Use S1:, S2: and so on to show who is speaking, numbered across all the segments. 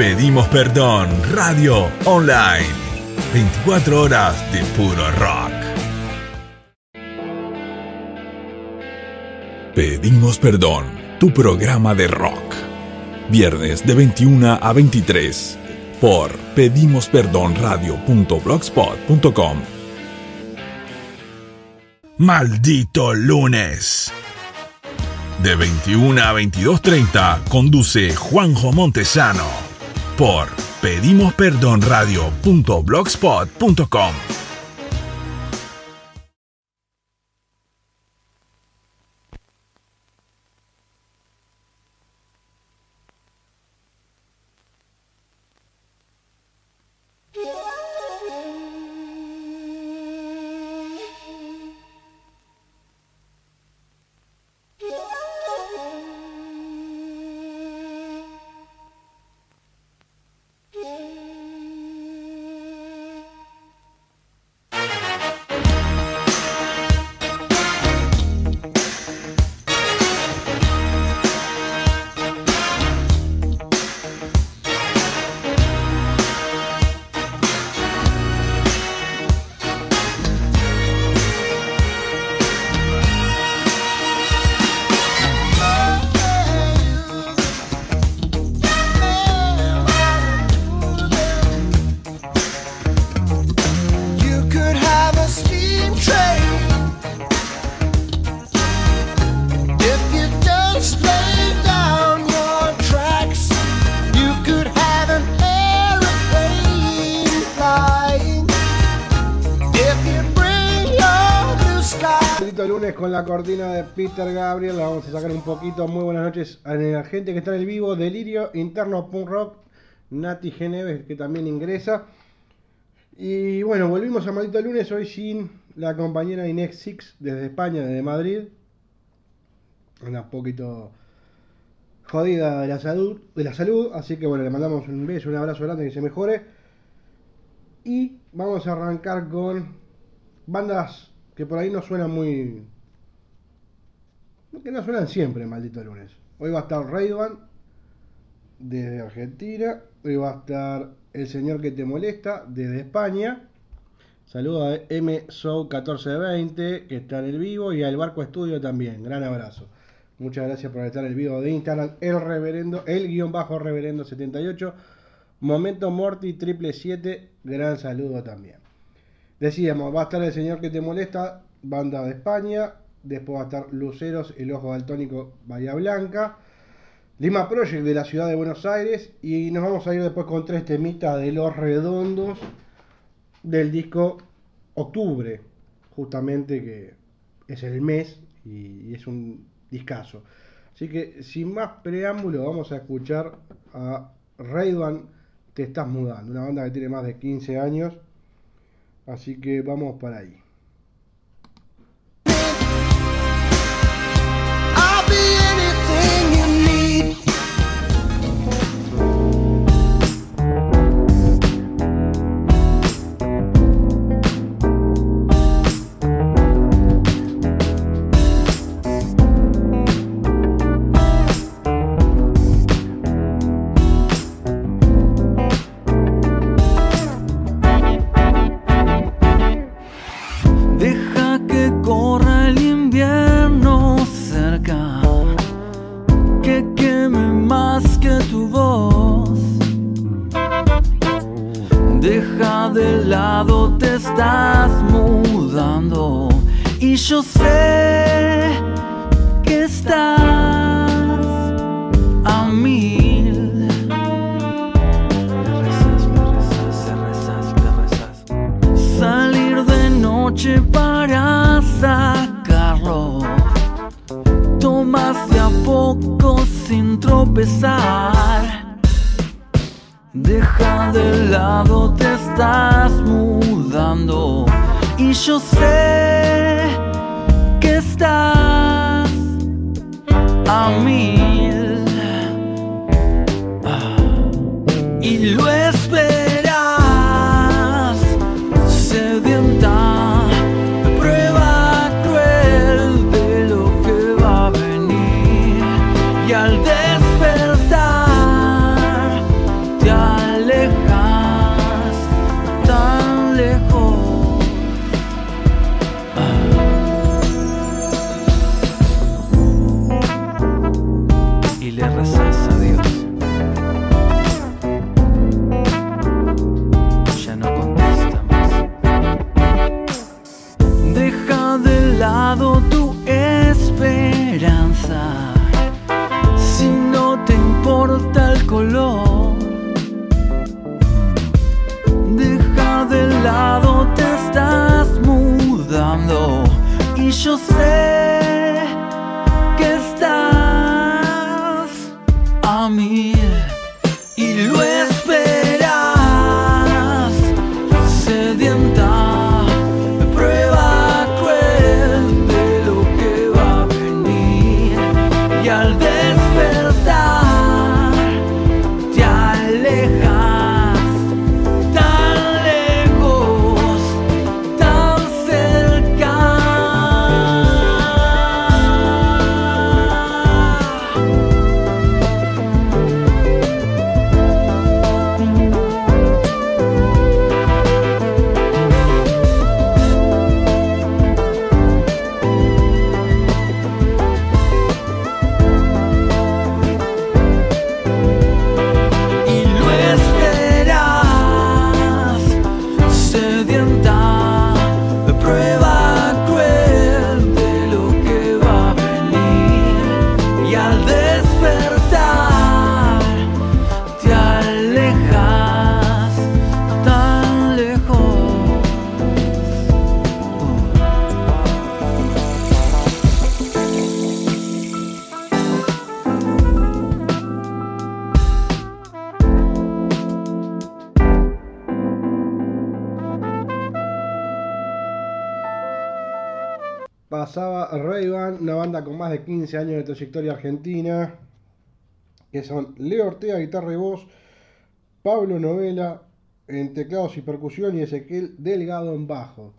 S1: Pedimos Perdón, radio online. 24 horas de puro rock. Pedimos Perdón, tu programa de rock. Viernes de 21 a 23 por pedimosperdonradio.blogspot.com. Maldito lunes. De 21 a 22.30 conduce Juanjo Montesano por pedimosperdonradio.blogspot.com.
S2: Gabriel, la vamos a sacar un poquito. Muy buenas noches a la gente que está en el vivo. Delirio Interno Punk Rock, Nati Geneves, que también ingresa. Y bueno, volvimos a Maldito Lunes hoy sin la compañera Inés Six desde España, desde Madrid. Una poquito jodida de la salud, de la salud, así que bueno, le mandamos un beso, un abrazo grande que se mejore. Y vamos a arrancar con bandas que por ahí no suenan muy que no suenan siempre, maldito lunes. Hoy va a estar Rayban desde Argentina. Hoy va a estar el señor que te molesta desde España. Saludo a M 1420 que está en el vivo y al Barco Estudio también. Gran abrazo. Muchas gracias por estar en el vivo de Instagram. El reverendo, el guion bajo reverendo 78. Momento Morty triple 7. Gran saludo también. Decíamos, va a estar el señor que te molesta, banda de España. Después va a estar Luceros, El Ojo Daltónico, Bahía Blanca. Lima Project de la ciudad de Buenos Aires. Y nos vamos a ir después con tres temitas de Los Redondos del disco Octubre, justamente que es el mes y es un discazo. Así que sin más preámbulo vamos a escuchar a Raidwan Te Estás Mudando, una banda que tiene más de 15 años. Así que vamos para ahí. me. Trayectoria argentina, que son Leo Ortega, guitarra y voz, Pablo Novela en teclados y percusión y Ezequiel Delgado en bajo.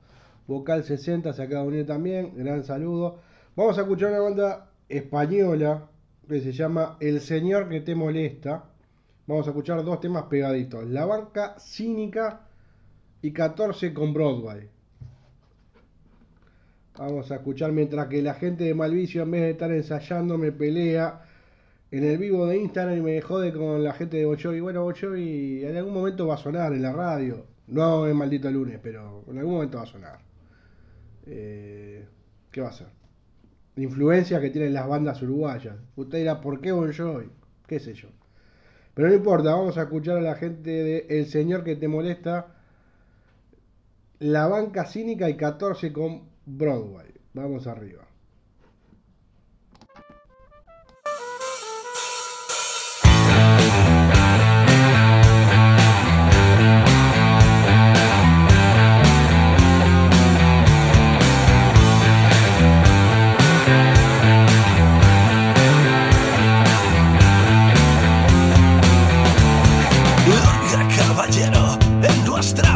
S2: Vocal 60 se acaba de unir también, gran saludo. Vamos a escuchar una banda española que se llama El Señor que te molesta. Vamos a escuchar dos temas pegaditos, La Banca Cínica y 14 con Broadway. Vamos a escuchar mientras que la gente de Malvicio, en vez de estar ensayando, me pelea en el vivo de Instagram y me jode con la gente de Bochovi. Bueno, Bochovi en algún momento va a sonar en la radio. No en maldito lunes, pero en algún momento va a sonar. Eh, ¿Qué va a ser? influencia que tienen las bandas uruguayas. Usted dirá, ¿por qué Bon? ¿Qué sé yo? Pero no importa, vamos a escuchar a la gente de El Señor que te molesta. La banca cínica y 14 con Broadway. Vamos arriba.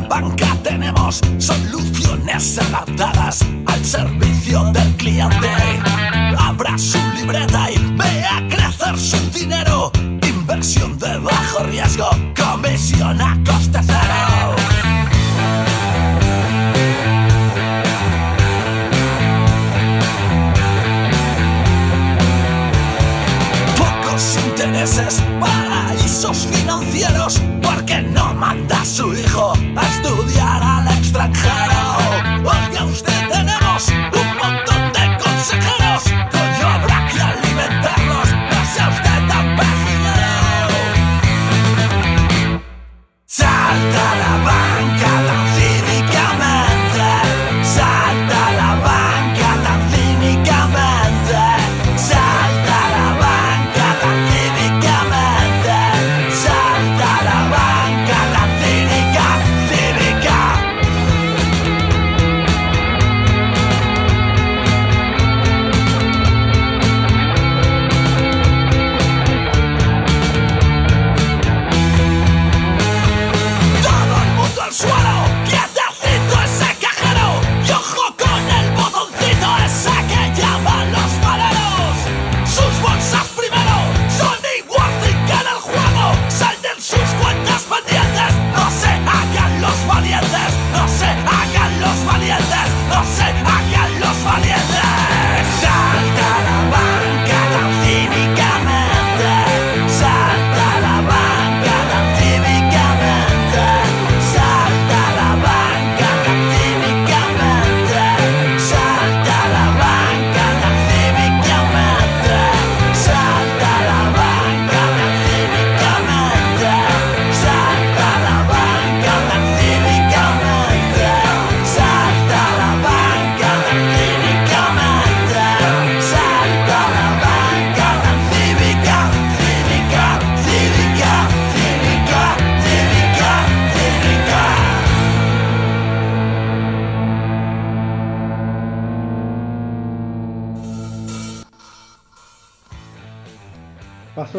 S3: Banca tenemos soluciones adaptadas al servicio del cliente. Abra su libreta y vea crecer su dinero. Inversión de bajo riesgo, comisión a coste cero. Pocos intereses, paraísos financieros, porque no manda a su hijo a estudiar al extranjero.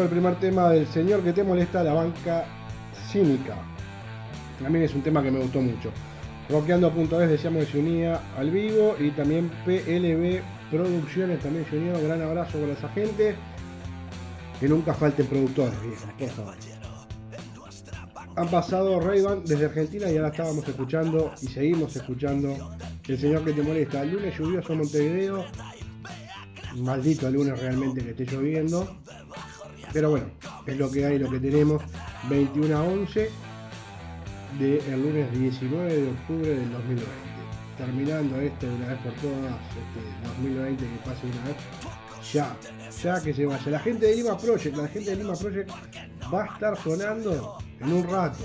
S2: Al primer tema del señor que te molesta, la banca cínica. También es un tema que me gustó mucho. Rockeando.es decíamos que se unía al vivo y también PLB Producciones también se unió. Gran abrazo con esa gente. Que nunca falten productores, por favor. Han pasado Rayban desde Argentina y ahora estábamos escuchando y seguimos escuchando El Señor que te molesta. El lunes lluvioso Montevideo. Maldito el lunes realmente que esté lloviendo. Pero bueno, es lo que hay, lo que tenemos. 21 a 11 del lunes 19 de octubre del 2020. Terminando este de una vez por todas, este 2020 que pase una vez. Ya, ya que se vaya. La gente de Lima Project, la gente de Lima Project va a estar sonando en un rato.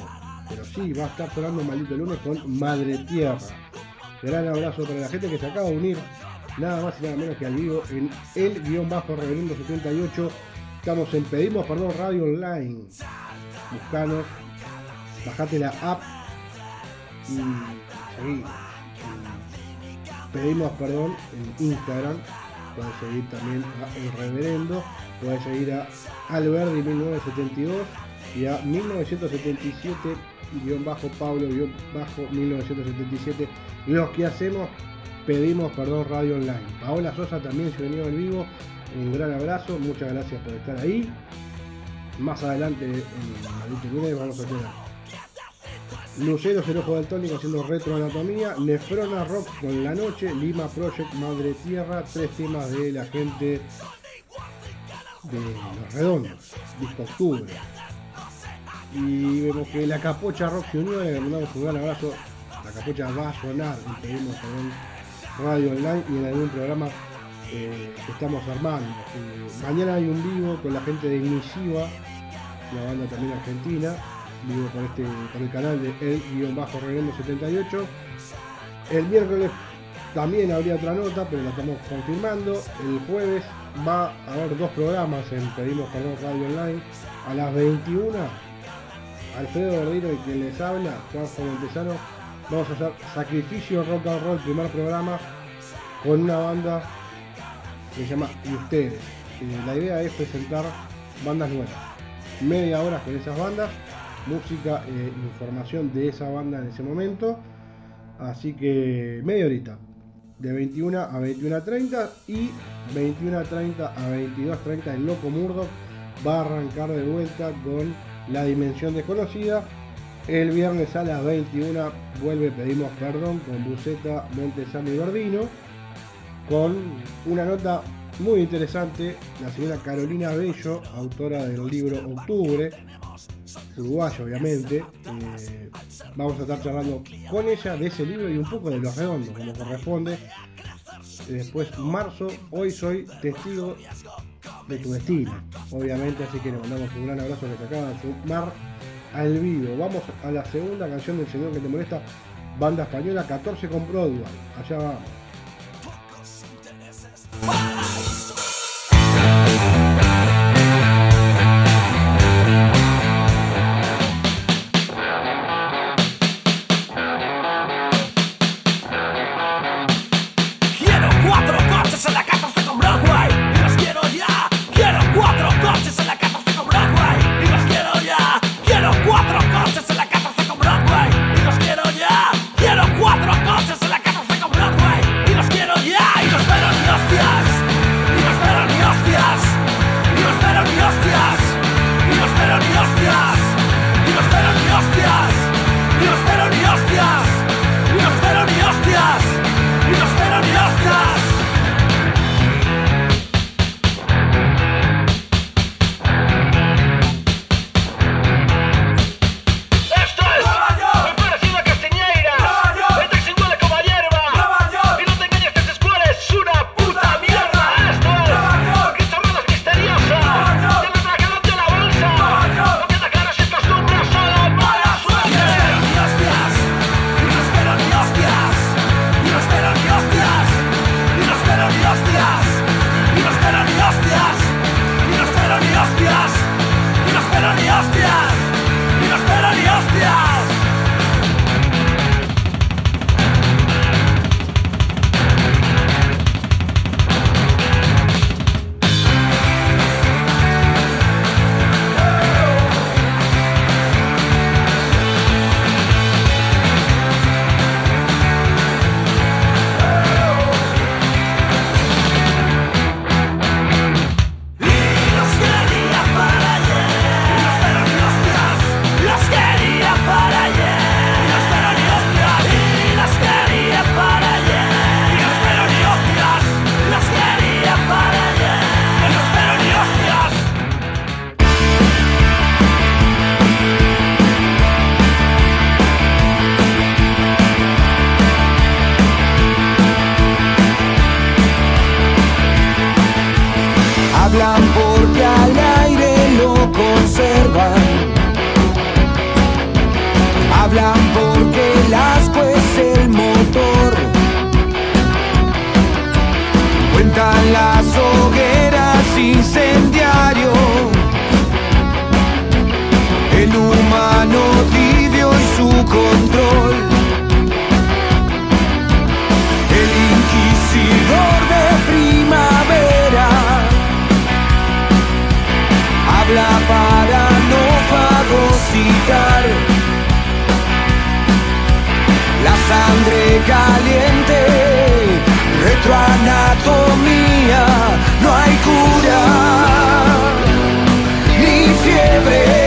S2: Pero sí, va a estar sonando maldito lunes con Madre Tierra. Gran abrazo para la gente que se acaba de unir, nada más y nada menos que al vivo en el guion bajo reverendo 78. Estamos en Pedimos Perdón Radio Online. Buscanos, bajate la app y seguimos. Pedimos perdón en Instagram. Puedes seguir también a El Reverendo. Puedes seguir a Alberdi 1972 y a 1977 bajo Pablo bajo 1977 los que hacemos pedimos perdón radio online Paola Sosa también se unió en vivo un gran abrazo muchas gracias por estar ahí más adelante en Lunes vamos a tener Luceros el ojo del tónico haciendo retroanatomía Nefrona Rock con la noche Lima Project Madre Tierra tres temas de la gente de Los Redondos disco octubre y vemos que la capocha rock se unió, le mandamos un gran abrazo. La capocha va a sonar en Radio Online y en algún programa eh, estamos armando. Eh, mañana hay un vivo con la gente de Inisiva, una banda también argentina, vivo con, este, el canal de El 78. El miércoles también habría otra nota, pero la estamos confirmando. El jueves va a haber dos programas en Pedimos Perdón Radio Online a las 21 Alfredo Verdino y quien les habla, Juanjo Montesano, vamos a hacer Sacrificio Rock and Roll, primer programa, con una banda se llama Y Ustedes. la idea es presentar bandas nuevas. Media hora con esas bandas, música e información de esa banda en ese momento. Así que media horita. De 21 a 21.30 y 21.30 a 22.30 el Loco Murdo va a arrancar de vuelta con la Dimensión Desconocida. El viernes a las 21 vuelve Pedimos Perdón con Buceta, Montesano y Gordino. Con una nota muy interesante, la señora Carolina Bello, autora del libro Octubre, uruguayo obviamente. Eh, vamos a estar charlando con ella de ese libro y un poco de los redondos, como corresponde. Después, marzo, hoy soy testigo de tu destino, obviamente, así que le mandamos un gran abrazo que se acaba de al vivo. Vamos a la segunda canción del Señor que te molesta, banda española 14 con Broadway. Allá vamos.
S4: Sangre caliente, retroanatomía, no hay cura, ni fiebre.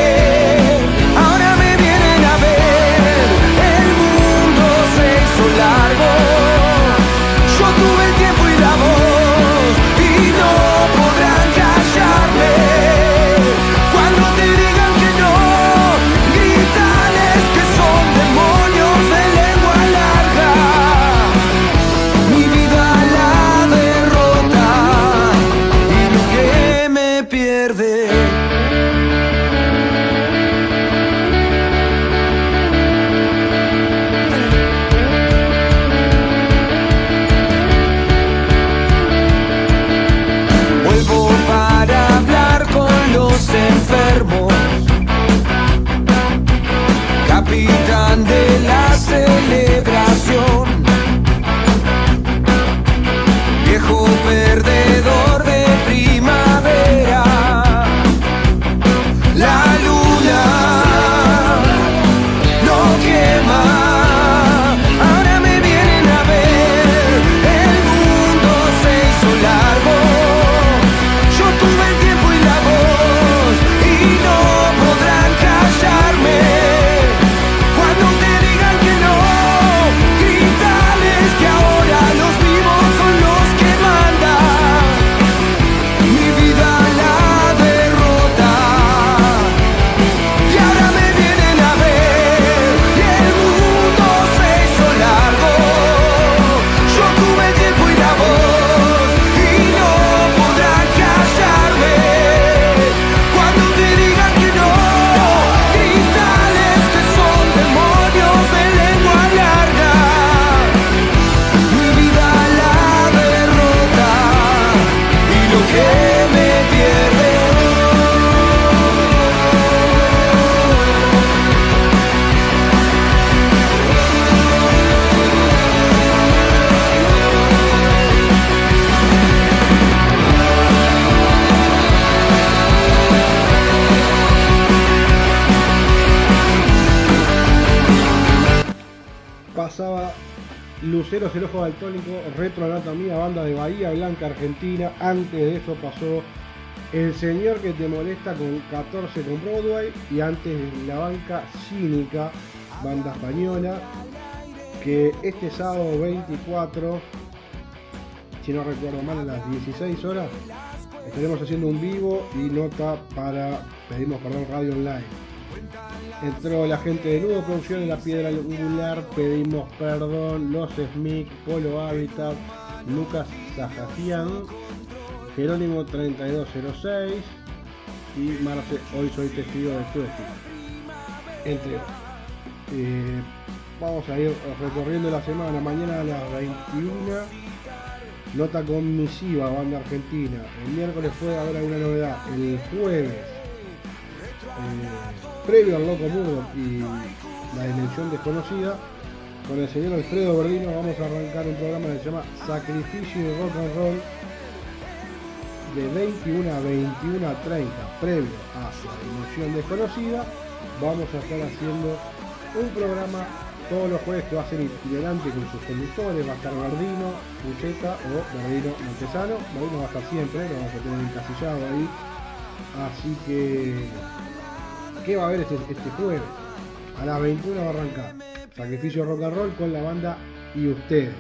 S4: Capitán de la celebración. Viejo perdedor el
S2: Ojo Daltónico, Retroanatomía, banda de Bahía Blanca, Argentina. Antes de eso pasó El Señor que te molesta con 14 con Broadway. Y antes La Banca Cínica, banda española. Que este sábado 24, si no recuerdo mal, a las 16 horas, estaremos haciendo un vivo y nota para Pedimos Perdón Radio Online. Entró la gente de Nudo Producción en la Piedra Angular, pedimos perdón, Los Smith, Polo Habitat, Lucas Zajafian, Jerónimo 3206 y Marce, hoy soy testigo de tu destino. Entre. Eh, vamos a ir recorriendo la semana, mañana a las 21. Nota con Misiva, banda argentina. El miércoles puede haber alguna novedad. El jueves previo al Loco Mudo y la Dimensión Desconocida, con el señor Alfredo Verdino vamos a arrancar un programa que se llama Sacrificio y Rock and Roll de 21 a 21 a 30, previo a la Dimensión Desconocida, vamos a estar haciendo un programa todos los jueves que va a ser itinerante con sus conductores, va a estar Verdino, Bucheta o Verdino Montesano, Verdino va a estar siempre, lo vamos a tener encasillado ahí, así que ¿Qué va a haber este, este jueves? A las 21 va a arrancar. Sacrificio Rock and Roll con la banda y ustedes.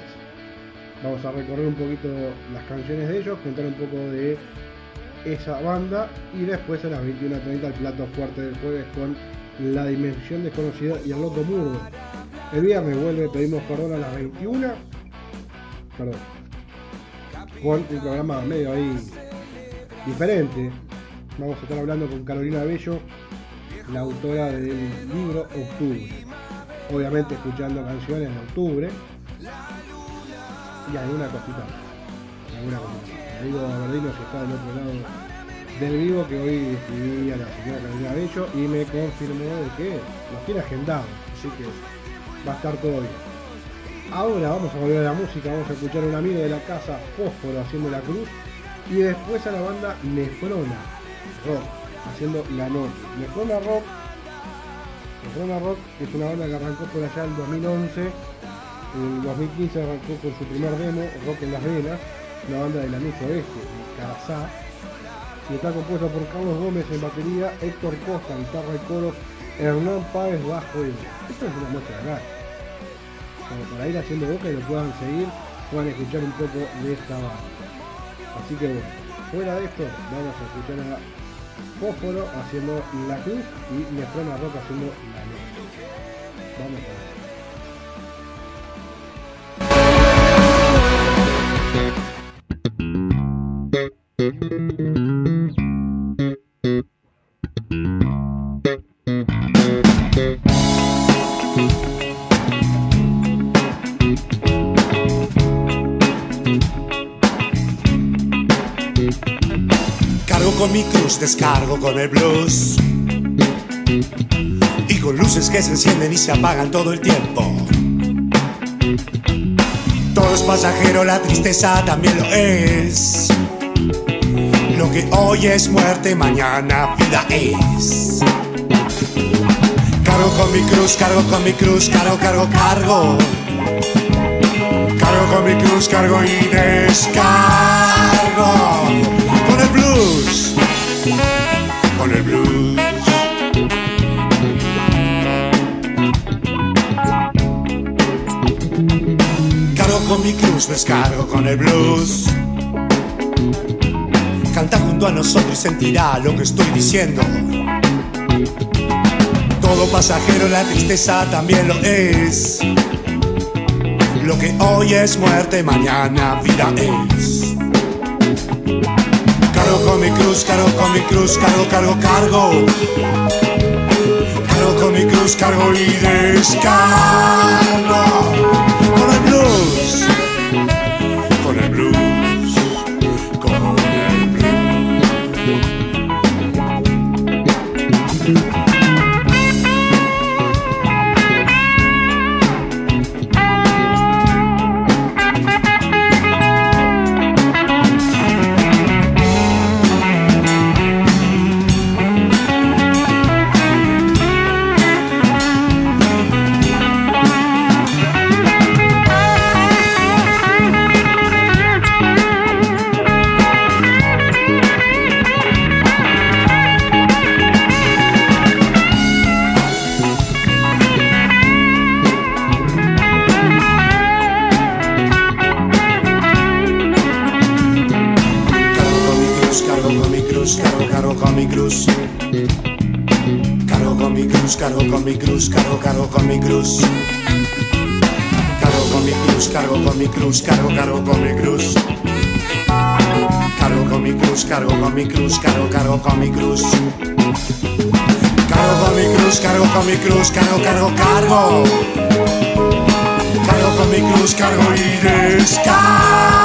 S2: Vamos a recorrer un poquito las canciones de ellos, contar un poco de esa banda y después a las 21.30 el plato fuerte del jueves con La Dimensión Desconocida y el Loco Murdo. El viernes vuelve, pedimos perdón a las 21. Perdón. Con un programa medio ahí diferente. Vamos a estar hablando con Carolina Bello la autora del libro Octubre. obviamente escuchando canciones de octubre y alguna cosita. Alguna cosita que está del otro lado del vivo que hoy escribí a la señora Carolina Bello y me confirmó de que lo tiene agendado, así que va a estar todo bien. Ahora vamos a volver a la música, vamos a escuchar a un amigo de la casa, Fósforo, haciendo la cruz, y después a la banda Nefrona Rock, haciendo la noche. Nefrona Rock, Nefrona Rock es una banda que arrancó por allá en 2011, en 2015 arrancó con su primer demo, Rock en las Venas, una banda de la Luz Oeste, Carazá, y está compuesta por Carlos Gómez en batería, Héctor Costa, guitarra y coro, Hernán Páez bajo y Esto es una muestra de como para ir haciendo boca y lo puedan seguir, puedan escuchar un poco de esta banda. Así que bueno, fuera de esto, vamos a escuchar a Fósforo haciendo la cruz y Nefrona Rock haciendo la noche. Vamos a ver.
S5: Descargo con el blues. Y con luces que se encienden y se apagan todo el tiempo. Todo es pasajero, la tristeza también lo es. Lo que hoy es muerte, mañana vida es. Cargo con mi cruz, cargo con mi cruz, cargo, cargo, cargo. Cargo con mi cruz, cargo y descargo. Con mi cruz, descargo con el blues. Canta junto a nosotros y sentirá lo que estoy diciendo. Todo pasajero, la tristeza también lo es. Lo que hoy es muerte, mañana vida es. Cargo con mi cruz, cargo con mi cruz, cargo, cargo, cargo. Cargo con mi cruz, cargo y descargo. Cargo, con mi cruz. Cargo con mi cruz, cargo con mi cruz, cargo, cargo con mi cruz. Cargo con mi cruz, cargo con mi cruz, cargo, cargo con mi cruz. Cargo con mi cruz, cargo con mi cruz, cargo, cargo, cargo. Cargo con mi cruz, cargo y descargo.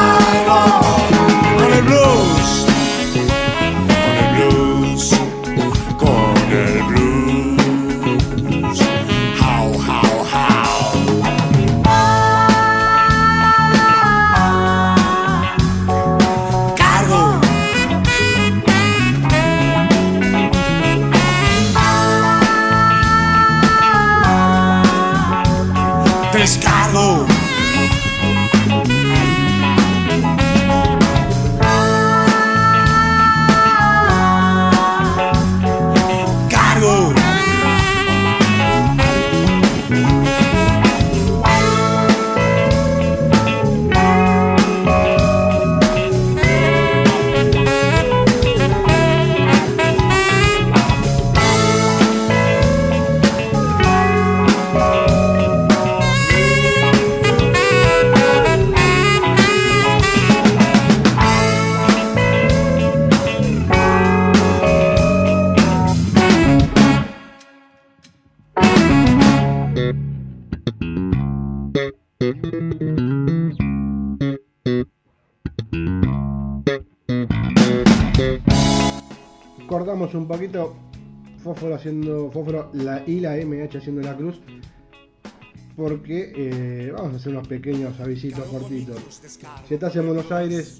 S2: Porque eh, vamos a hacer unos pequeños avisitos cortitos. Si estás en Buenos Aires,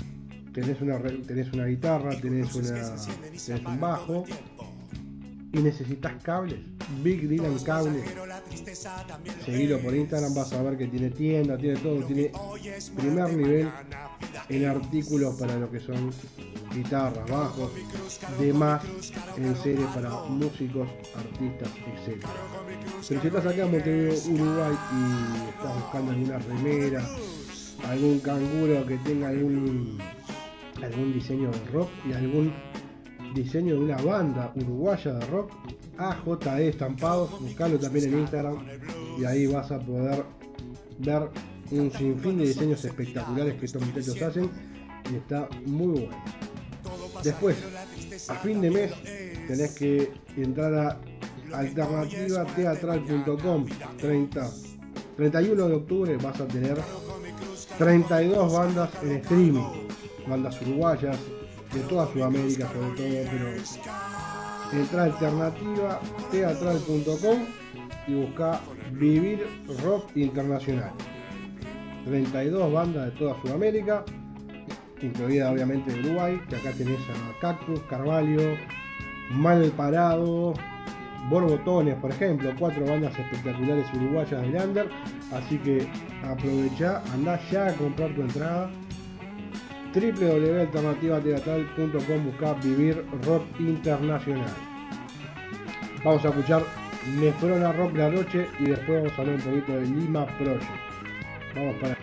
S2: tenés una, tenés una guitarra, tenés, una, tenés un bajo y necesitas cables. Big Dylan Cables. Seguilo por Instagram, vas a ver que tiene tienda, tiene todo, tiene primer nivel en artículos para lo que son guitarras, bajos, demás en serie para músicos, artistas, etc. Pero si estás acá en Montevideo, Uruguay y estás buscando alguna remera, algún canguro que tenga algún algún diseño de rock y algún diseño de una banda uruguaya de rock, AJE Estampados, buscalo también en Instagram y ahí vas a poder ver un sinfín de diseños espectaculares que estos muchachos hacen y está muy bueno. Después, a fin de mes, tenés que entrar a alternativateatral.com 30, 31 de octubre vas a tener 32 bandas en streaming, bandas uruguayas, de toda Sudamérica sobre todo, pero entra a alternativateatral.com y busca Vivir Rock Internacional. 32 bandas de toda Sudamérica, incluida obviamente Uruguay, que acá tenés a Cactus, Carvalho, Mal Parado, Borbotones, por ejemplo, cuatro bandas espectaculares uruguayas del Under, así que aprovecha, anda ya a comprar tu entrada www.alternativateatral.com busca Vivir Rock Internacional. Vamos a escuchar Nefrona Rock la noche y después vamos a hablar un poquito de Lima Project. Vamos para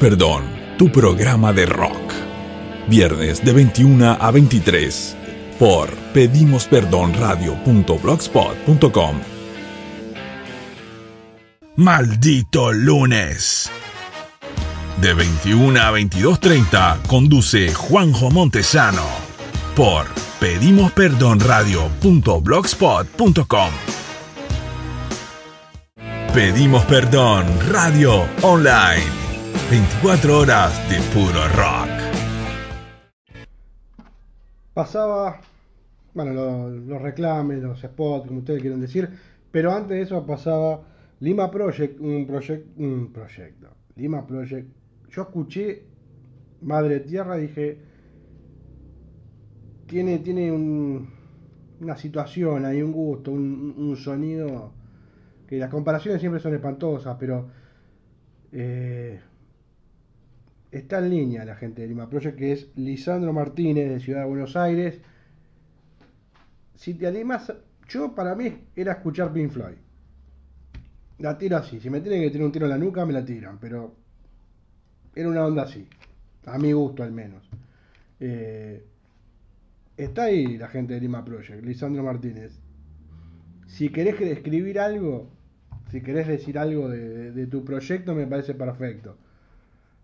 S6: Perdón, tu programa de rock. Viernes de 21 a 23 por pedimosperdonradio.blogspot.com. Maldito lunes. De 21 a 22.30 conduce Juanjo Montesano por pedimosperdonradio.blogspot.com. Pedimos Perdón Radio Online. 24 horas de puro rock.
S2: Pasaba, bueno, lo- los reclames, los spots, como ustedes quieren decir, pero antes de eso pasaba Lima Project, un, proyec- un proyecto. Lima Project. Yo escuché Madre Tierra dije, tiene, tiene un- una situación ahí, un gusto, un, un sonido, que las comparaciones siempre son espantosas, pero eh, está en línea la gente de Lima Project, que es Lisandro Martínez de Ciudad de Buenos Aires. Si te animas, yo para mí era escuchar Pink Floyd. La tiro así, si me tienen que tirar un tiro en la nuca, me la tiran, pero era una onda así, a mi gusto al menos. Eh, está ahí la gente de Lima Project, Lisandro Martínez. Si querés que- escribir algo, si querés decir algo de tu proyecto, me parece perfecto.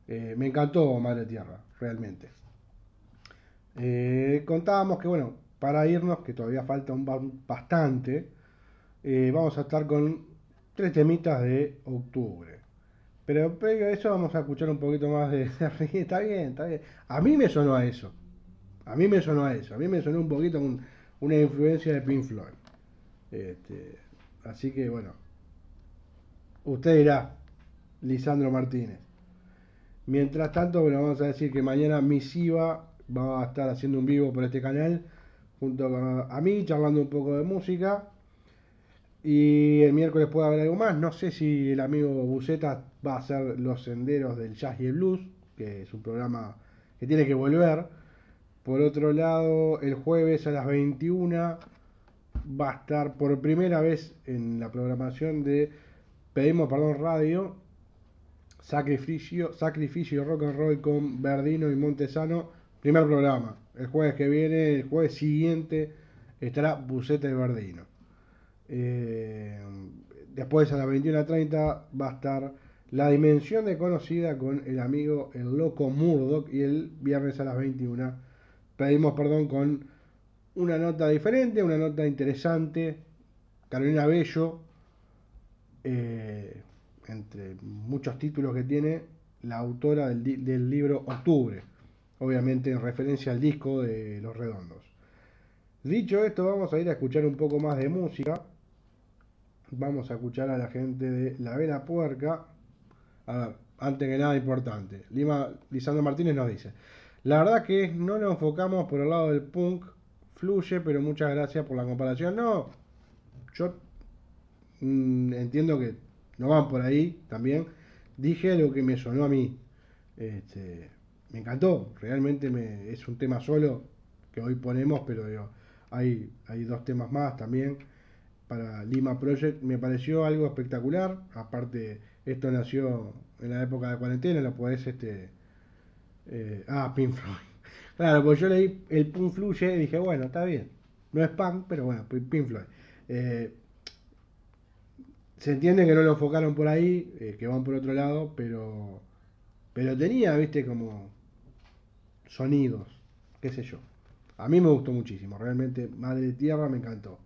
S2: Eh, me encantó Madre Tierra, realmente. Eh, contábamos que, bueno, para irnos, que todavía falta un ba- bastante, eh, vamos a estar con tres temitas de octubre. Pero previo a eso vamos a escuchar un poquito más de. Está bien, está bien. A mí me sonó a eso. A mí me sonó a eso. A mí me sonó un poquito un- una influencia de Pink Floyd. Este, así que bueno. Usted dirá, Lisandro Martínez. Mientras tanto, bueno, vamos a decir que mañana Misiva va a estar haciendo un vivo por este canal junto a, mí, charlando un poco de música. Y el miércoles puede haber algo más. No sé si el amigo Buceta va a hacer Los Senderos del Jazz y el Blues, que es un programa que tiene que volver. Por otro lado, el jueves a las 21 va a estar por primera vez en la programación de Pedimos Perdón Radio Sacrificio, Sacrificio Rock and Roll con Verdino y Montesano. Primer programa. El jueves que viene, el jueves siguiente, estará Buceta y Verdino. Eh, después a las 21.30 va a estar La Dimensión Desconocida con el amigo el loco Murdoch. Y el viernes a las 21 pedimos perdón con una nota diferente, una nota interesante. Carolina Bello, eh, entre muchos títulos que tiene, la autora del, libro Octubre, obviamente en referencia al disco de Los Redondos. Dicho esto, vamos a ir a escuchar un poco más de música. Vamos a escuchar a la gente de La Vela Puerca. A ver, antes que nada importante, Lima, Lisandro Martínez nos dice, la verdad que no nos enfocamos por el lado del punk, fluye, pero muchas gracias por la comparación. No, yo mm, entiendo que no van por ahí también. Dije lo que me sonó a mí. Este, me encantó, realmente me, es un tema solo que hoy ponemos, pero digo, hay, hay dos temas más también para Lima Project. Me pareció algo espectacular. Aparte, esto nació en la época de cuarentena, lo podés este. eh, ah, Pink Floyd. Claro, pues yo leí el Punk Fluye y dije, bueno, está bien. No es punk, pero bueno, Pink Floyd. Eh, se entiende que no lo enfocaron por ahí, eh, que van por otro lado, pero pero tenía, viste, como sonidos, qué sé yo. A mí me gustó muchísimo, realmente Madre Tierra me encantó.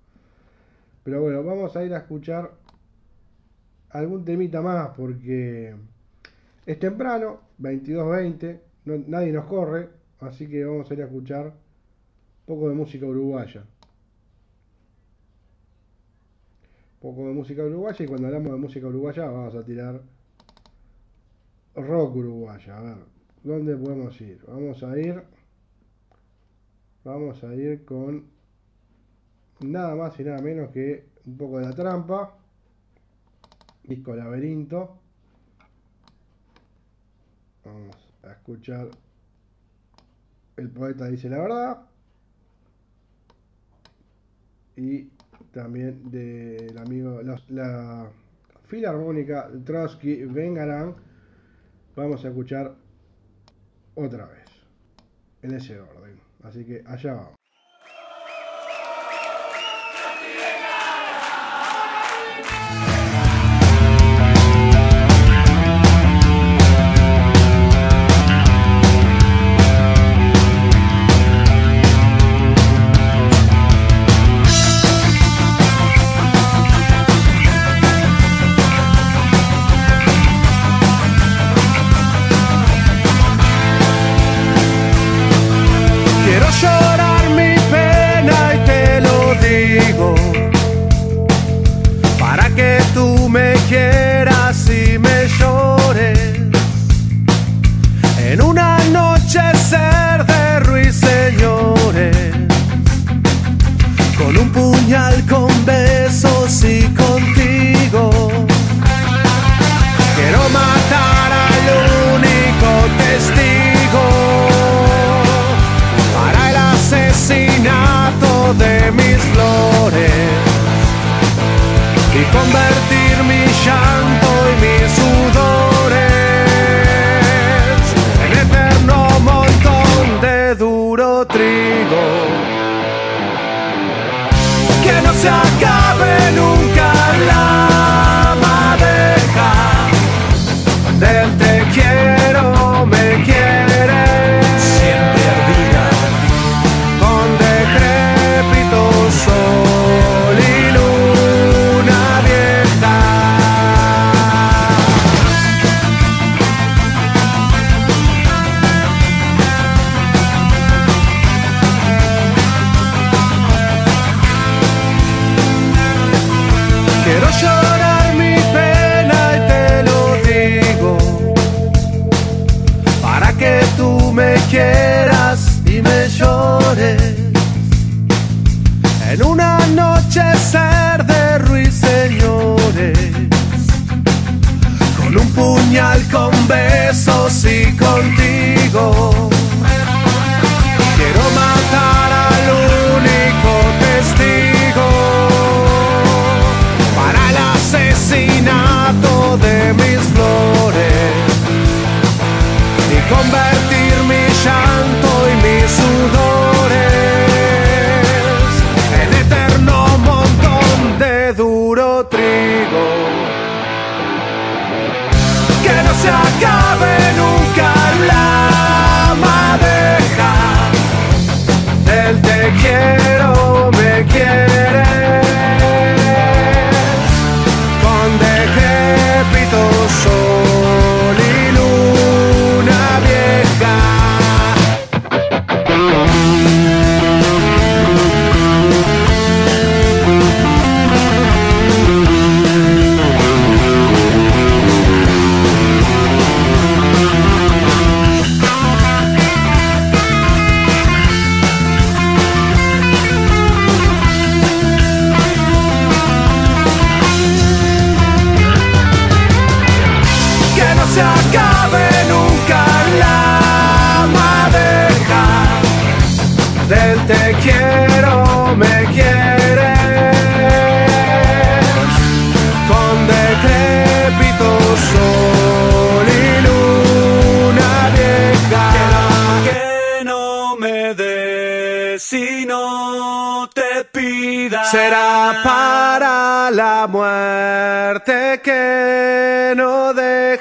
S2: Pero bueno, vamos a ir a escuchar algún temita más porque es temprano, 22.20, no, nadie nos corre, así que vamos a ir a escuchar un poco de música uruguaya. Poco de música uruguaya y cuando hablamos de música uruguaya vamos a tirar rock uruguaya. A ver, ¿dónde podemos ir? Vamos a ir, vamos a ir con nada más y nada menos que un poco de la trampa, disco laberinto. Vamos a escuchar El poeta dice la verdad. Y también del amigo, la, la Filarmónica Trotsky Vengarán
S7: vamos a escuchar otra vez, en ese orden. Así que allá vamos.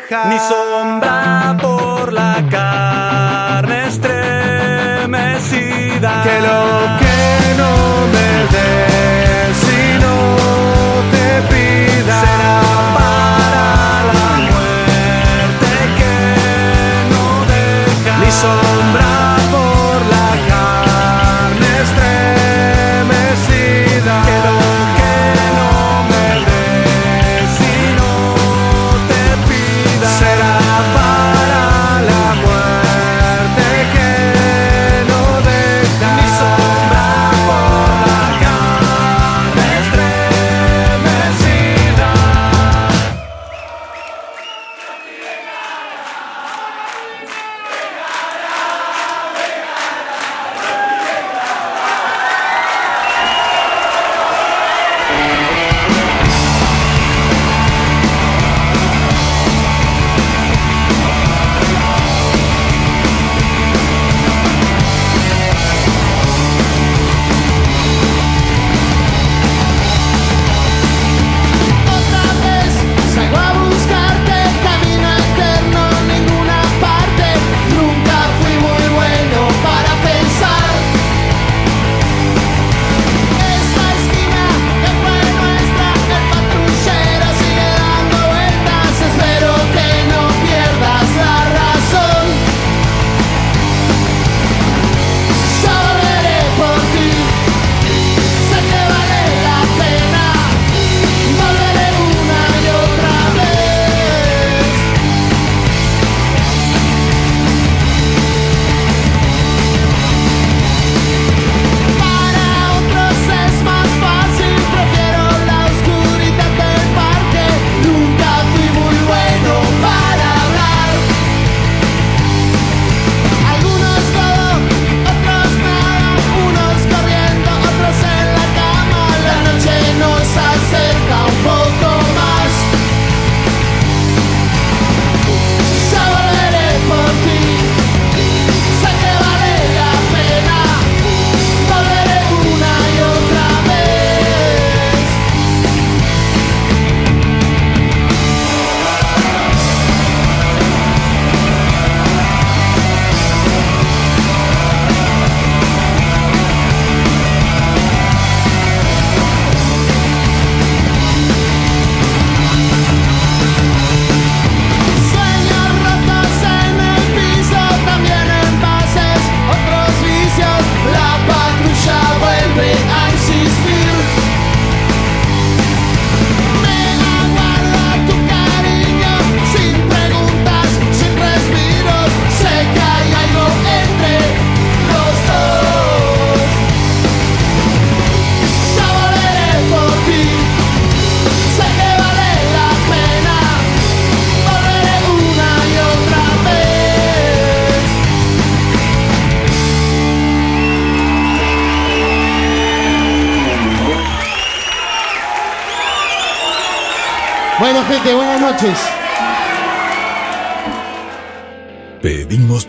S8: Hoja,
S9: ni sombra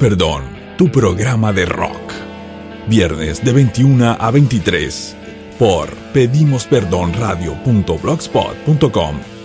S6: Perdón, tu programa de rock. Viernes de 21 a 23 por pedimosperdonradio.blogspot.com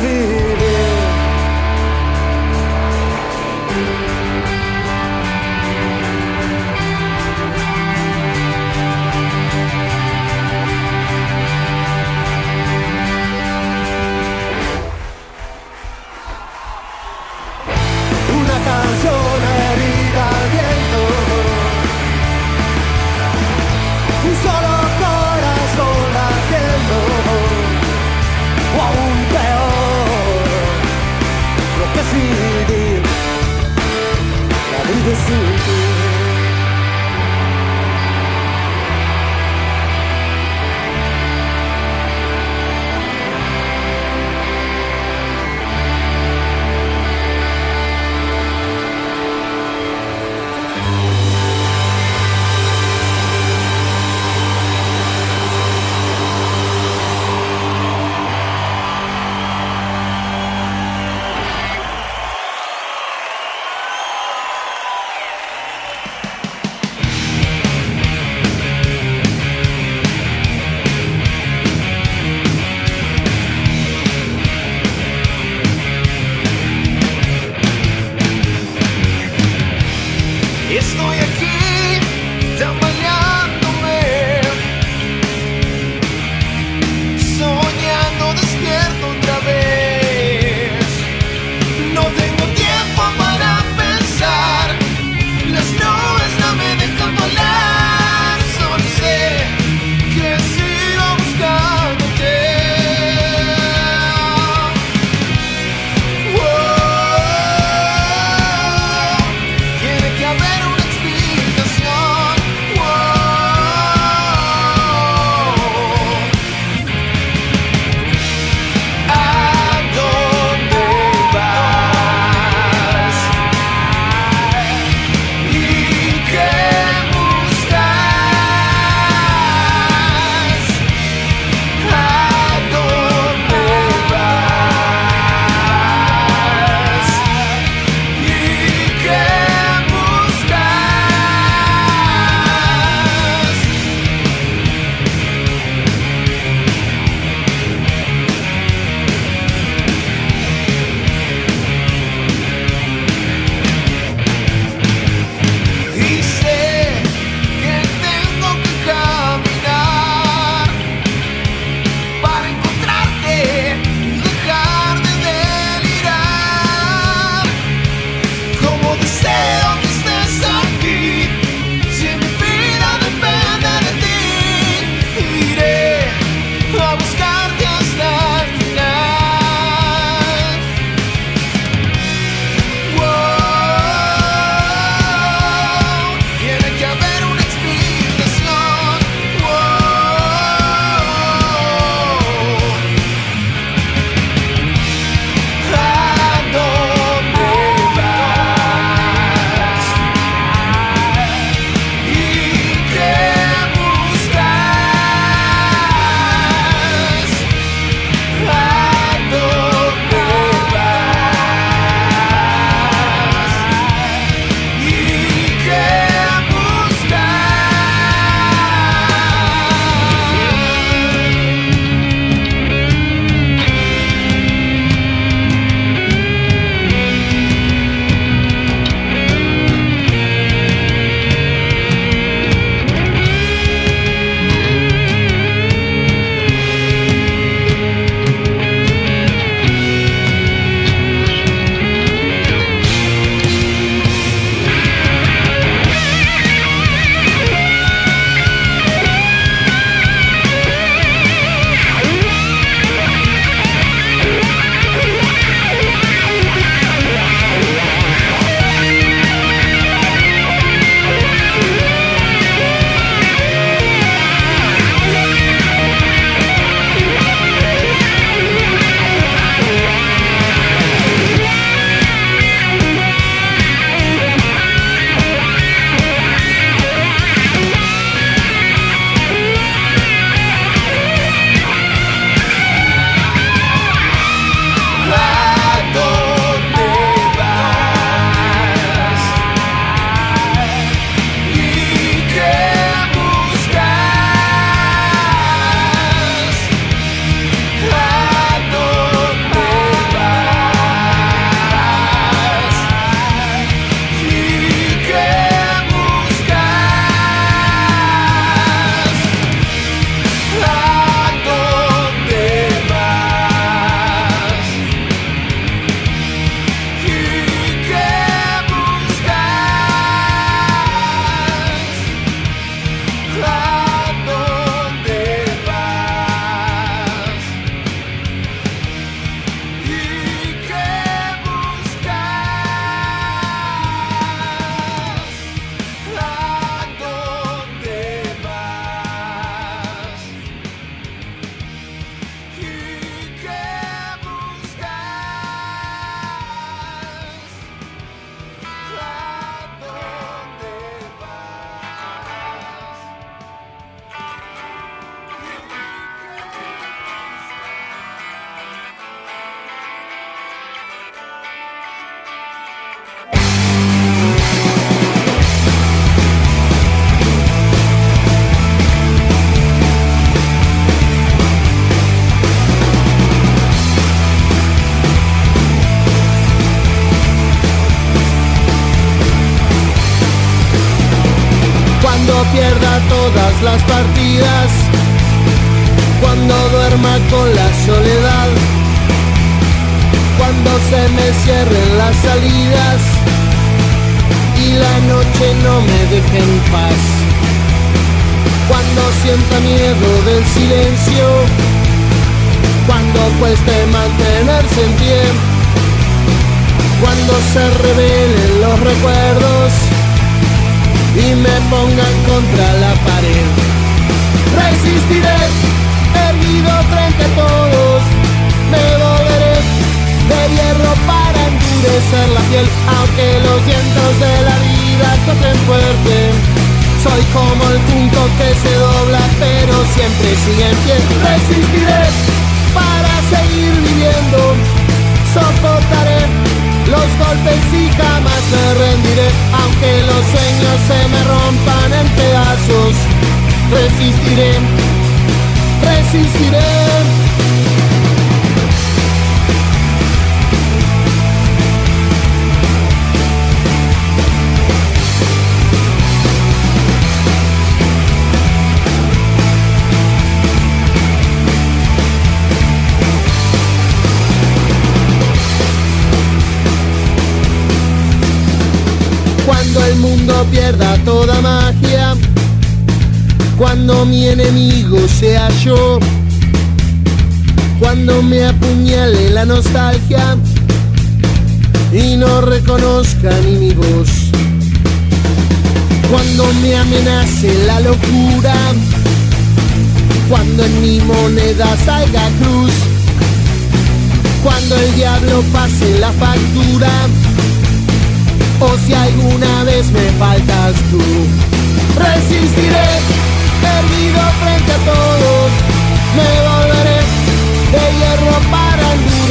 S5: here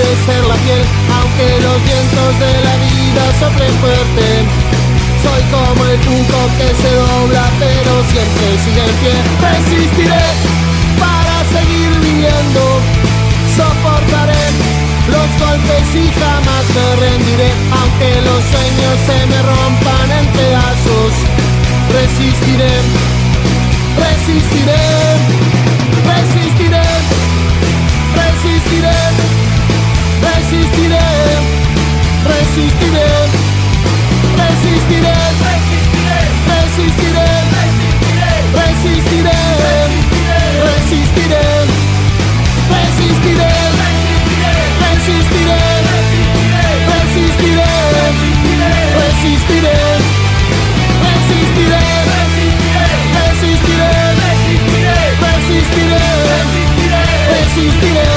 S5: Ser la
S10: piel, aunque los vientos de la vida soplen fuerte. Soy como el junco que se dobla, pero siempre sigue en pie. Resistiré para seguir viviendo, soportaré los golpes y jamás me rendiré, aunque los sueños se me rompan en pedazos. Resistiré, resistiré, resistiré. resistiré resistiré, resistiré, resistiré, resistiré, resistiré, resistiré, resistiré, resistiré, resistiré, resistiré, resistiré, resistiré, resistiré, resistiré, resistiré,
S6: resistiré.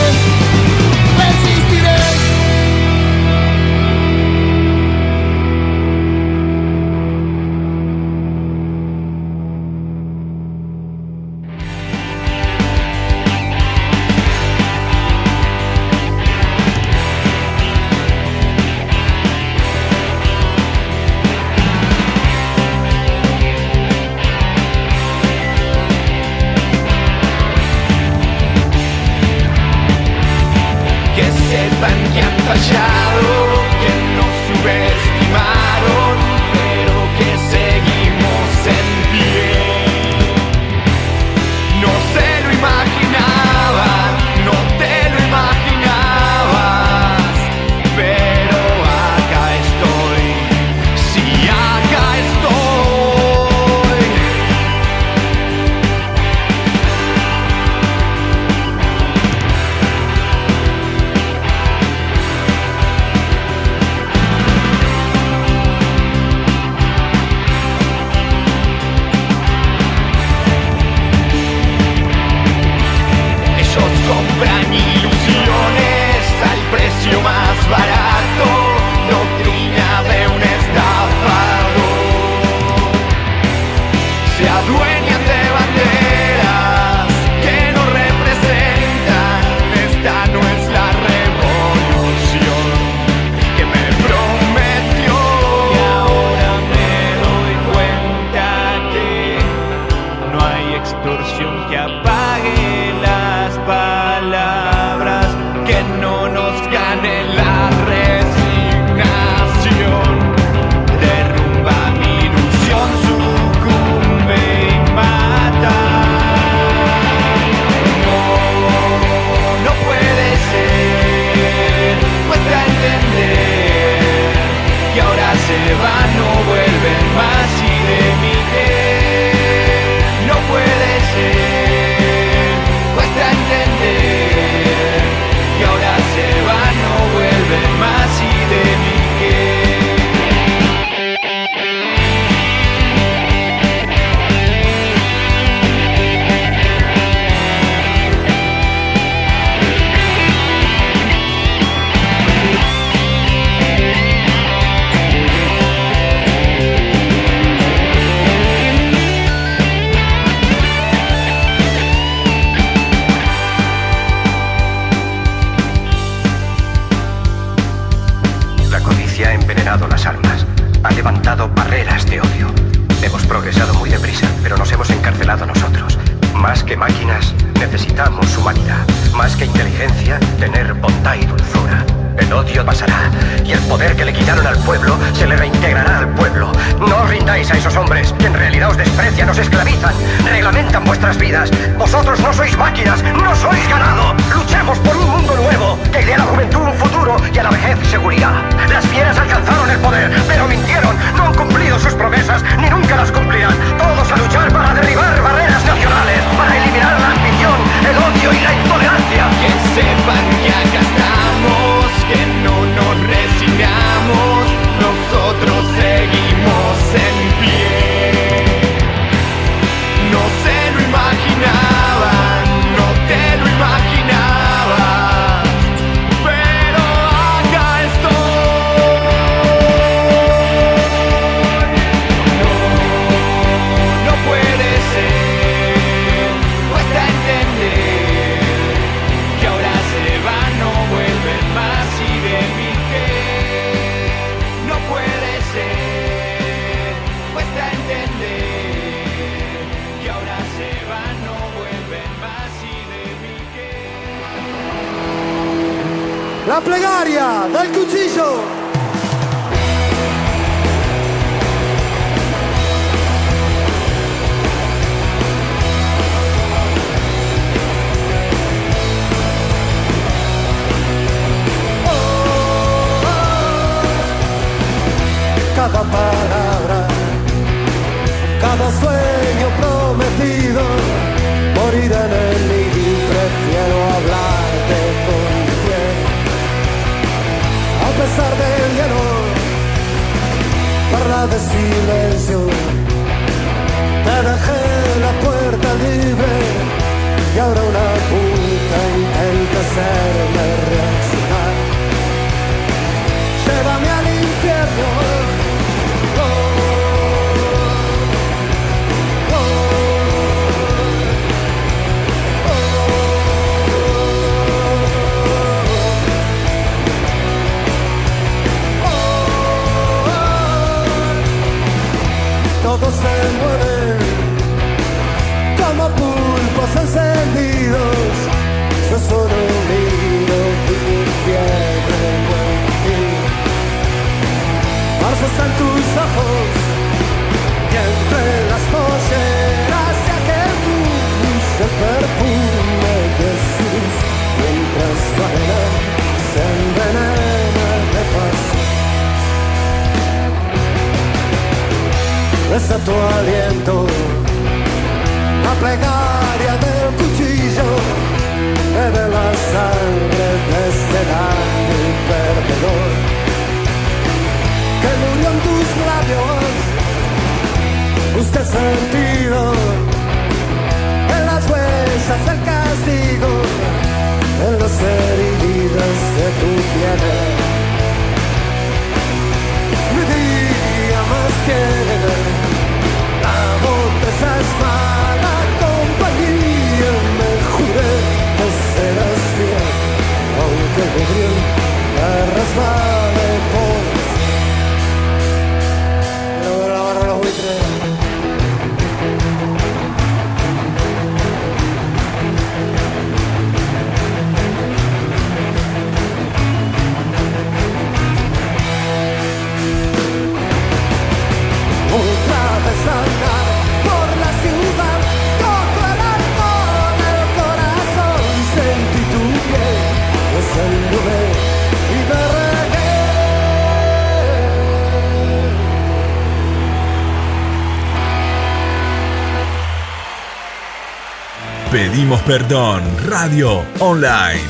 S6: Perdón, radio online.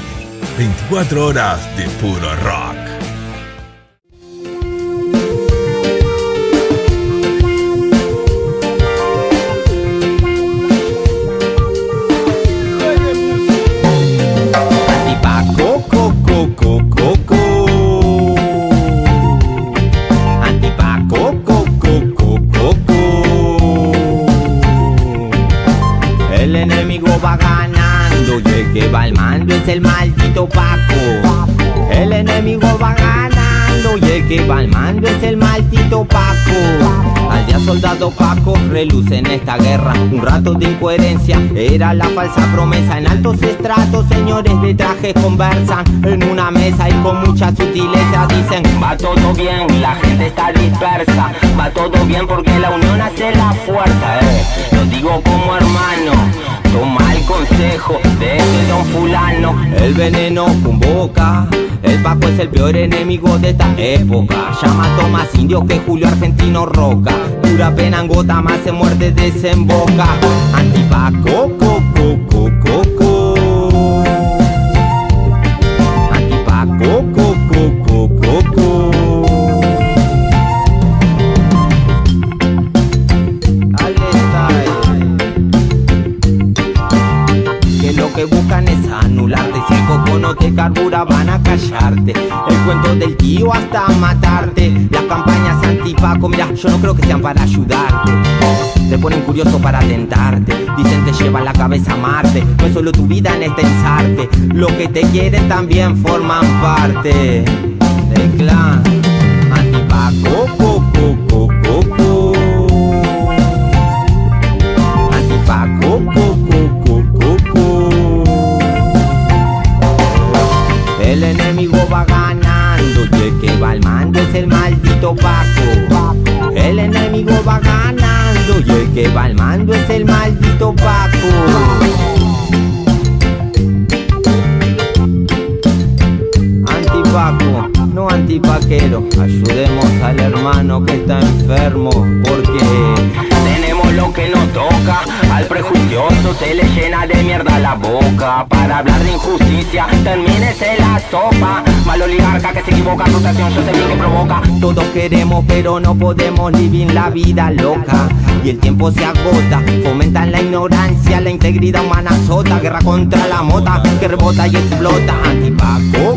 S6: 24 horas de puro rock.
S11: El maldito Paco. El enemigo va ganando ganando y el que va al mando es el maldito Paco. Al día soldado Paco reluce en esta guerra. Un rato de incoherencia era la falsa promesa. En altos estratos, señores de traje conversan en una mesa y con mucha sutileza dicen: Va todo bien, la gente está dispersa. Va todo bien porque la unión hace la fuerza. Eh. Lo digo como hermano. Toma el consejo de ese don fulano. El veneno convoca. El Paco es el peor enemigo de esta época. Llama a más indio que Julio Argentino Roca. Dura pena en gota más se muerde desemboca. Antipaco, co, tío hasta matarte. Las campañas antipaco, mira, yo no creo que sean para ayudarte. Te ponen curioso para tentarte. Dicen te llevan la cabeza a Marte. No es solo tu vida en estensarte Lo que te quieren también forman parte Del clan Antipaco, al mando es el maldito Paco. El enemigo va ganando y el que va al mando es el maldito Paco. Antipaco, no antipaquero, ayudemos al hermano que está enfermo porque tenemos lo que nos toca. Al prejuicioso se le llena de mierda la boca. Para hablar de injusticia, termínese la sopa. Mal oligarca que se equivoca, frustración, yo sé bien que provoca. Todos queremos, pero no podemos vivir la vida loca. Y el tiempo se agota, fomentan la ignorancia, la integridad humana sota. Guerra contra la mota, que rebota y explota. Antipaco,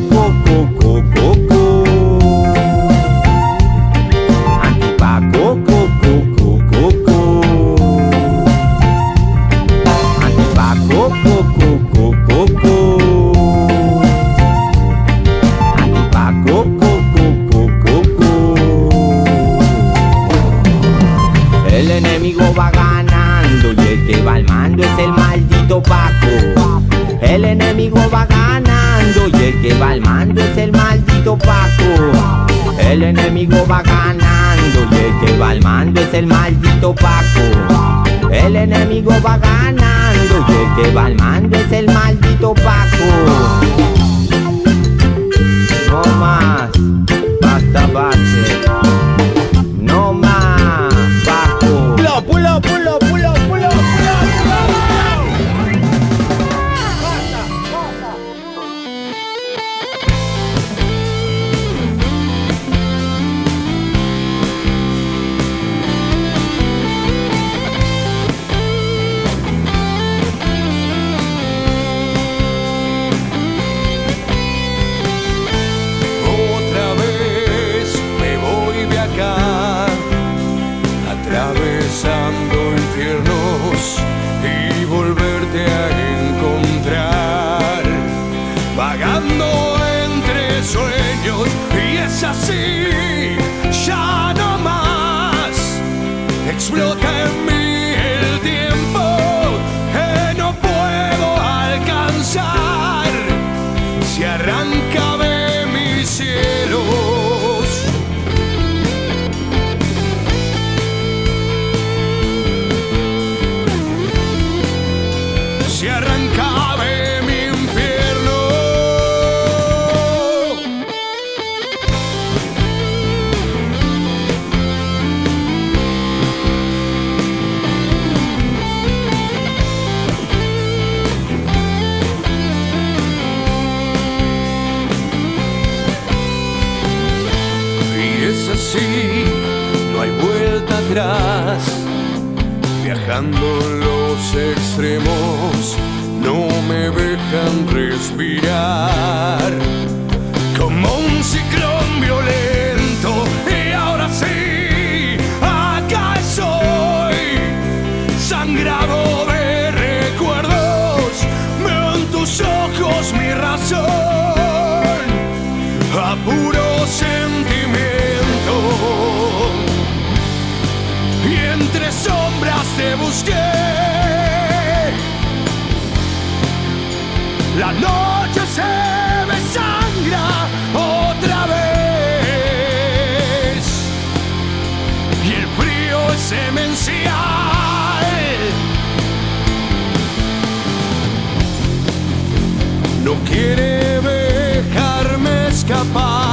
S11: El enemigo va ganando y el que va al mando es el maldito Paco. El enemigo va ganando y el que va al mando es el maldito Paco. El enemigo va ganando y el que va al mando es el maldito Paco. No más, basta base.
S7: Y Los extremos, no me dejan respirar. Como un ciclón violento, y ahora sí, acá estoy, sangrado de recuerdos. Veo en tus ojos mi razón a puro La noche se me sangra otra vez y el frío es demencial. No quiere dejarme escapar.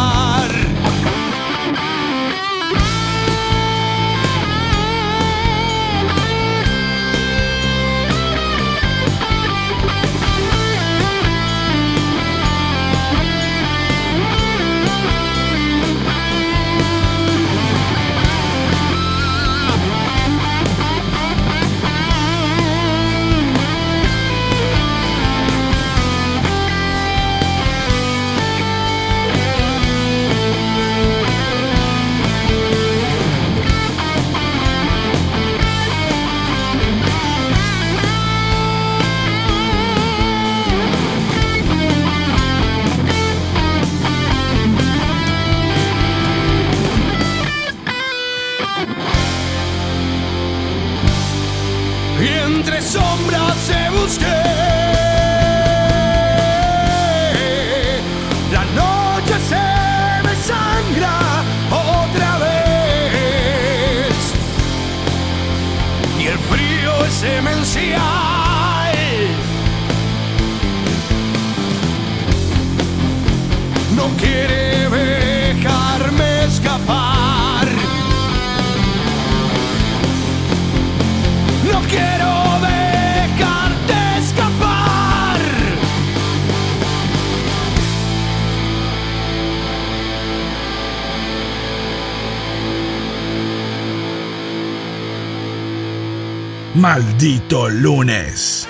S1: Maldito lunes.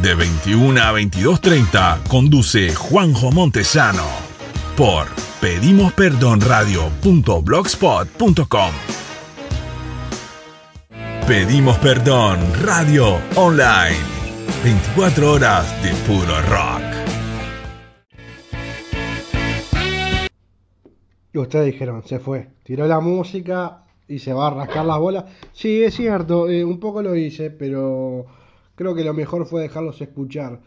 S1: De 21 a 22.30 conduce Juanjo Montesano por pedimosperdonradio.blogspot.com. Pedimos Perdón Radio Online. 24 horas de puro rock.
S2: Y ustedes dijeron, se fue. Tiró la música y se va a rascar las bolas. Sí, es cierto, eh, un poco lo hice, pero creo que lo mejor fue dejarlos escuchar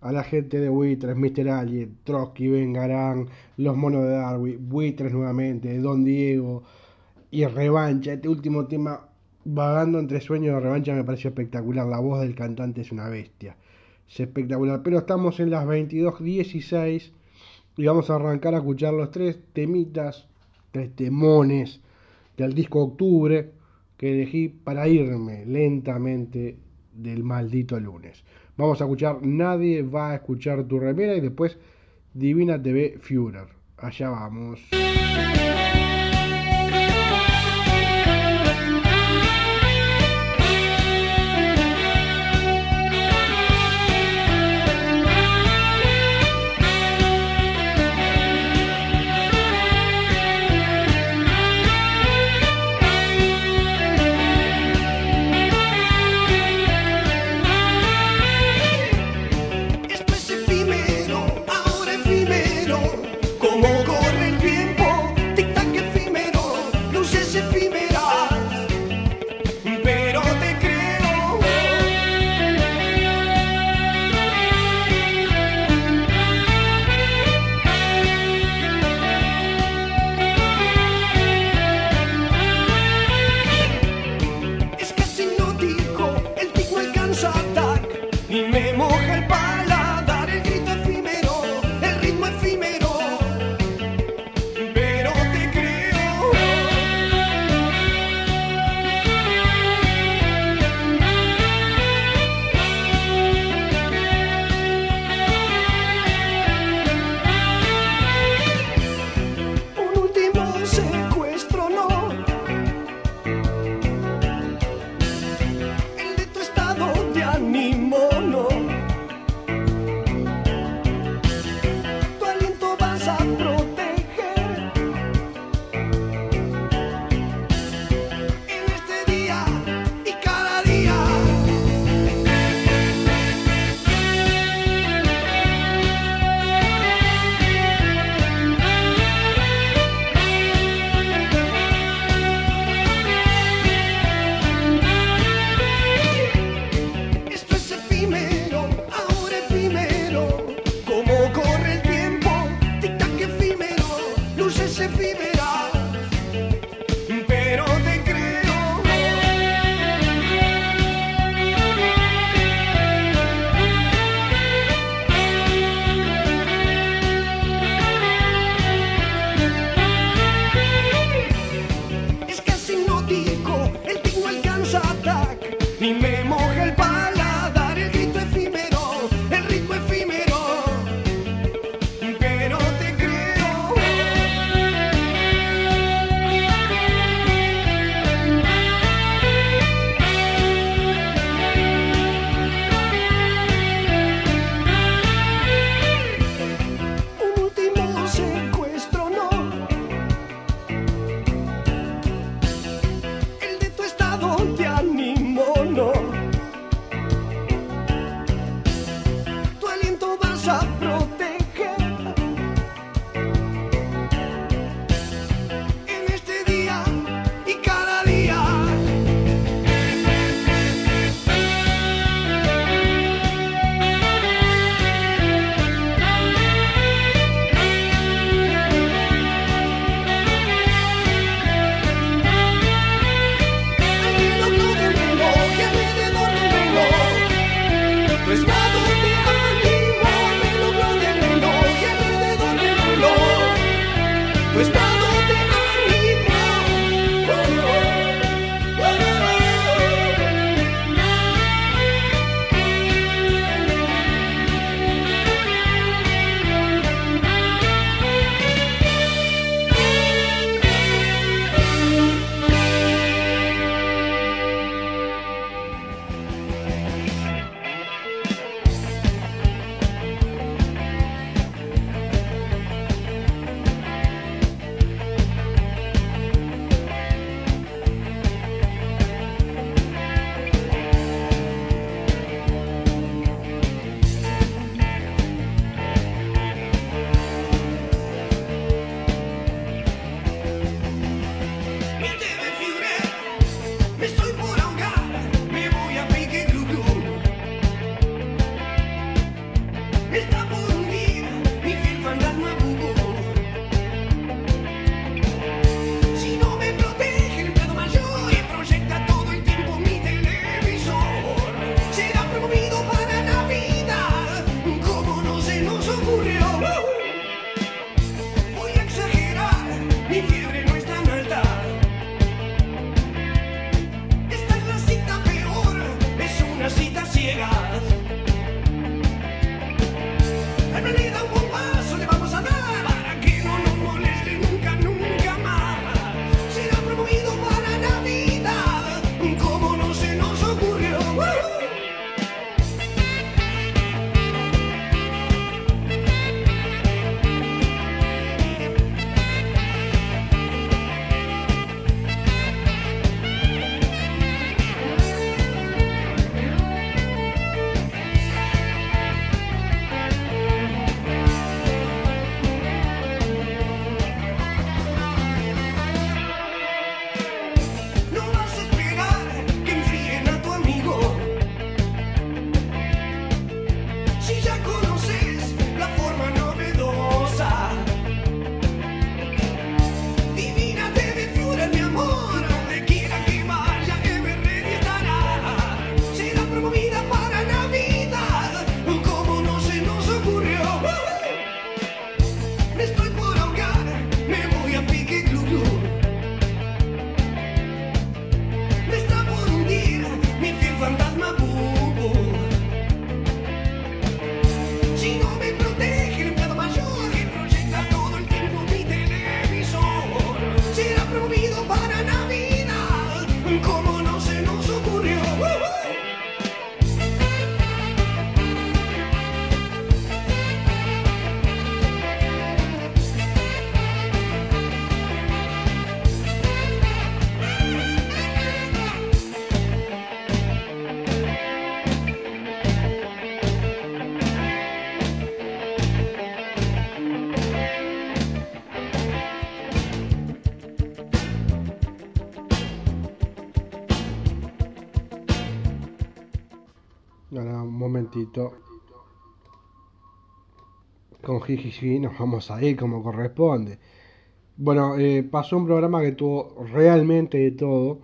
S2: a la gente de Buitres, Mr. Alien, Trotsky, Vengarán, Los Monos de Darwin, Buitres nuevamente, Don Diego y Revancha. Este último tema, Vagando entre sueños de Revancha, me pareció espectacular. La voz del cantante es una bestia. Es espectacular. Pero estamos en las 22.16 y vamos a arrancar a escuchar los tres temitas, tres temones del disco Octubre que elegí para irme lentamente del maldito lunes. Vamos a escuchar Nadie va a escuchar tu remera y después Divina TV Führer. Allá vamos.
S7: sabroso.
S2: Momentito. Con Jiji nos vamos a ir como corresponde. Bueno, eh, pasó un programa que tuvo realmente de todo,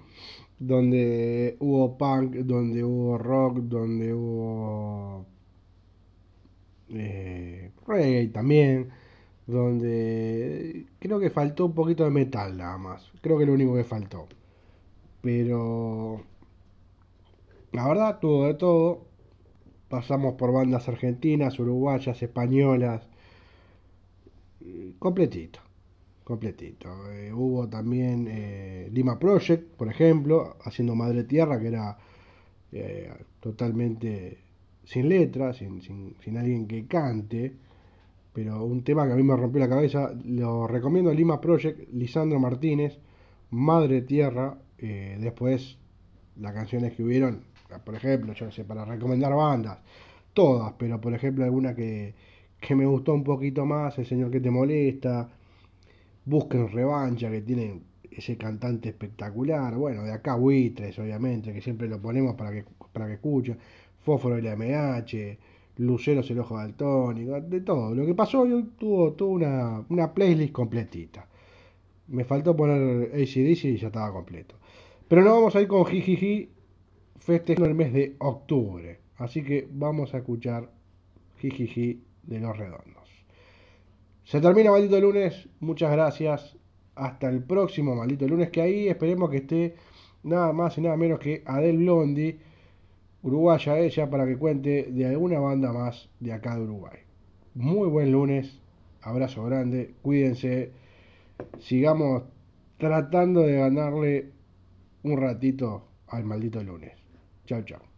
S2: donde hubo punk, donde hubo rock, donde hubo eh, reggae también, donde creo que faltó un poquito de metal nada más, creo que lo único que faltó. Pero la verdad tuvo de todo, pasamos por bandas argentinas, uruguayas, españolas, completito completito. Eh, hubo también eh, Lima Project, por ejemplo, haciendo Madre Tierra, que era eh, totalmente sin letra, sin, sin, sin, alguien que cante, pero un tema que a mí me rompió la cabeza, lo recomiendo Lima Project, Lisandro Martínez, Madre Tierra, después las canciones que hubieron, por ejemplo, yo no sé, para recomendar bandas, todas, pero por ejemplo alguna que, que me gustó un poquito más, El Señor que te molesta, Busquen revancha, que tienen ese cantante espectacular. Bueno, de acá Buitres, obviamente, que siempre lo ponemos para que, para que escuchen. Fósforo y MH, Luceros el Ojo Daltónico, de todo. Lo que pasó hoy tuvo, tuvo una, una playlist completita. Me faltó poner ACDC y ya estaba completo. Pero no vamos a ir con Jijiji festejando el mes de octubre. Así que vamos a escuchar Jijiji de los Redondos. Se termina Maldito Lunes, muchas gracias. Hasta el próximo Maldito Lunes, que ahí esperemos que esté nada más y nada menos que Adel Blondi, uruguaya ella, para que cuente de alguna banda más de acá de Uruguay. Muy buen lunes, abrazo grande, cuídense, sigamos tratando de ganarle un ratito al maldito lunes.
S12: Jojo.